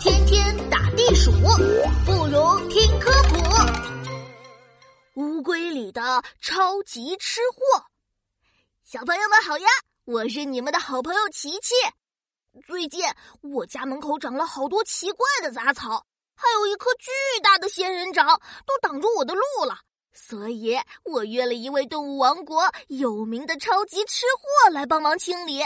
天天打地鼠，不如听科普。乌龟里的超级吃货，小朋友们好呀！我是你们的好朋友琪琪。最近我家门口长了好多奇怪的杂草，还有一棵巨大的仙人掌，都挡住我的路了。所以我约了一位动物王国有名的超级吃货来帮忙清理。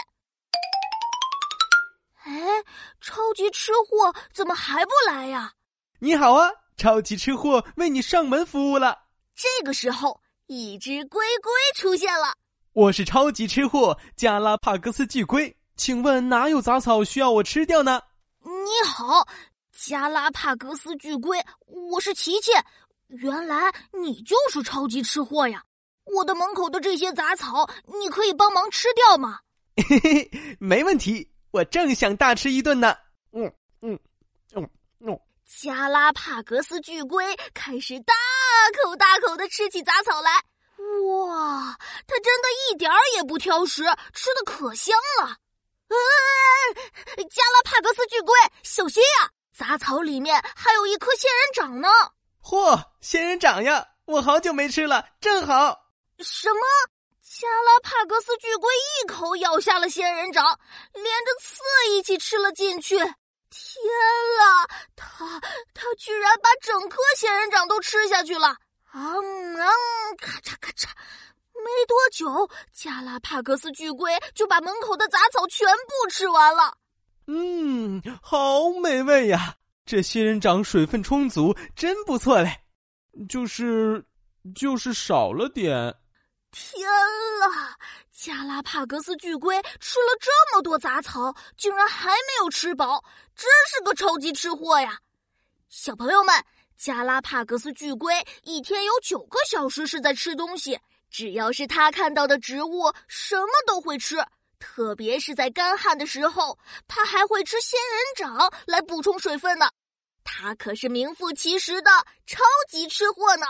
哎，超级吃货怎么还不来呀？你好啊，超级吃货为你上门服务了。这个时候，一只龟龟出现了。我是超级吃货加拉帕戈斯巨龟，请问哪有杂草需要我吃掉呢？你好，加拉帕戈斯巨龟，我是琪琪。原来你就是超级吃货呀！我的门口的这些杂草，你可以帮忙吃掉吗？嘿嘿，没问题。我正想大吃一顿呢。嗯嗯嗯嗯。加拉帕格斯巨龟开始大口大口的吃起杂草来。哇，它真的一点儿也不挑食，吃的可香了。啊加拉帕格斯巨龟，小心呀！杂草里面还有一颗仙人掌呢。嚯，仙人掌呀！我好久没吃了，正好。什么？加拉帕戈斯巨龟一口咬下了仙人掌，连着刺一起吃了进去。天啊，它它居然把整颗仙人掌都吃下去了！啊啊，咔嚓咔嚓，没多久，加拉帕戈斯巨龟就把门口的杂草全部吃完了。嗯，好美味呀！这仙人掌水分充足，真不错嘞。就是，就是少了点。天啦！加拉帕戈斯巨龟吃了这么多杂草，竟然还没有吃饱，真是个超级吃货呀！小朋友们，加拉帕戈斯巨龟一天有九个小时是在吃东西，只要是他看到的植物，什么都会吃。特别是在干旱的时候，他还会吃仙人掌来补充水分呢。他可是名副其实的超级吃货呢。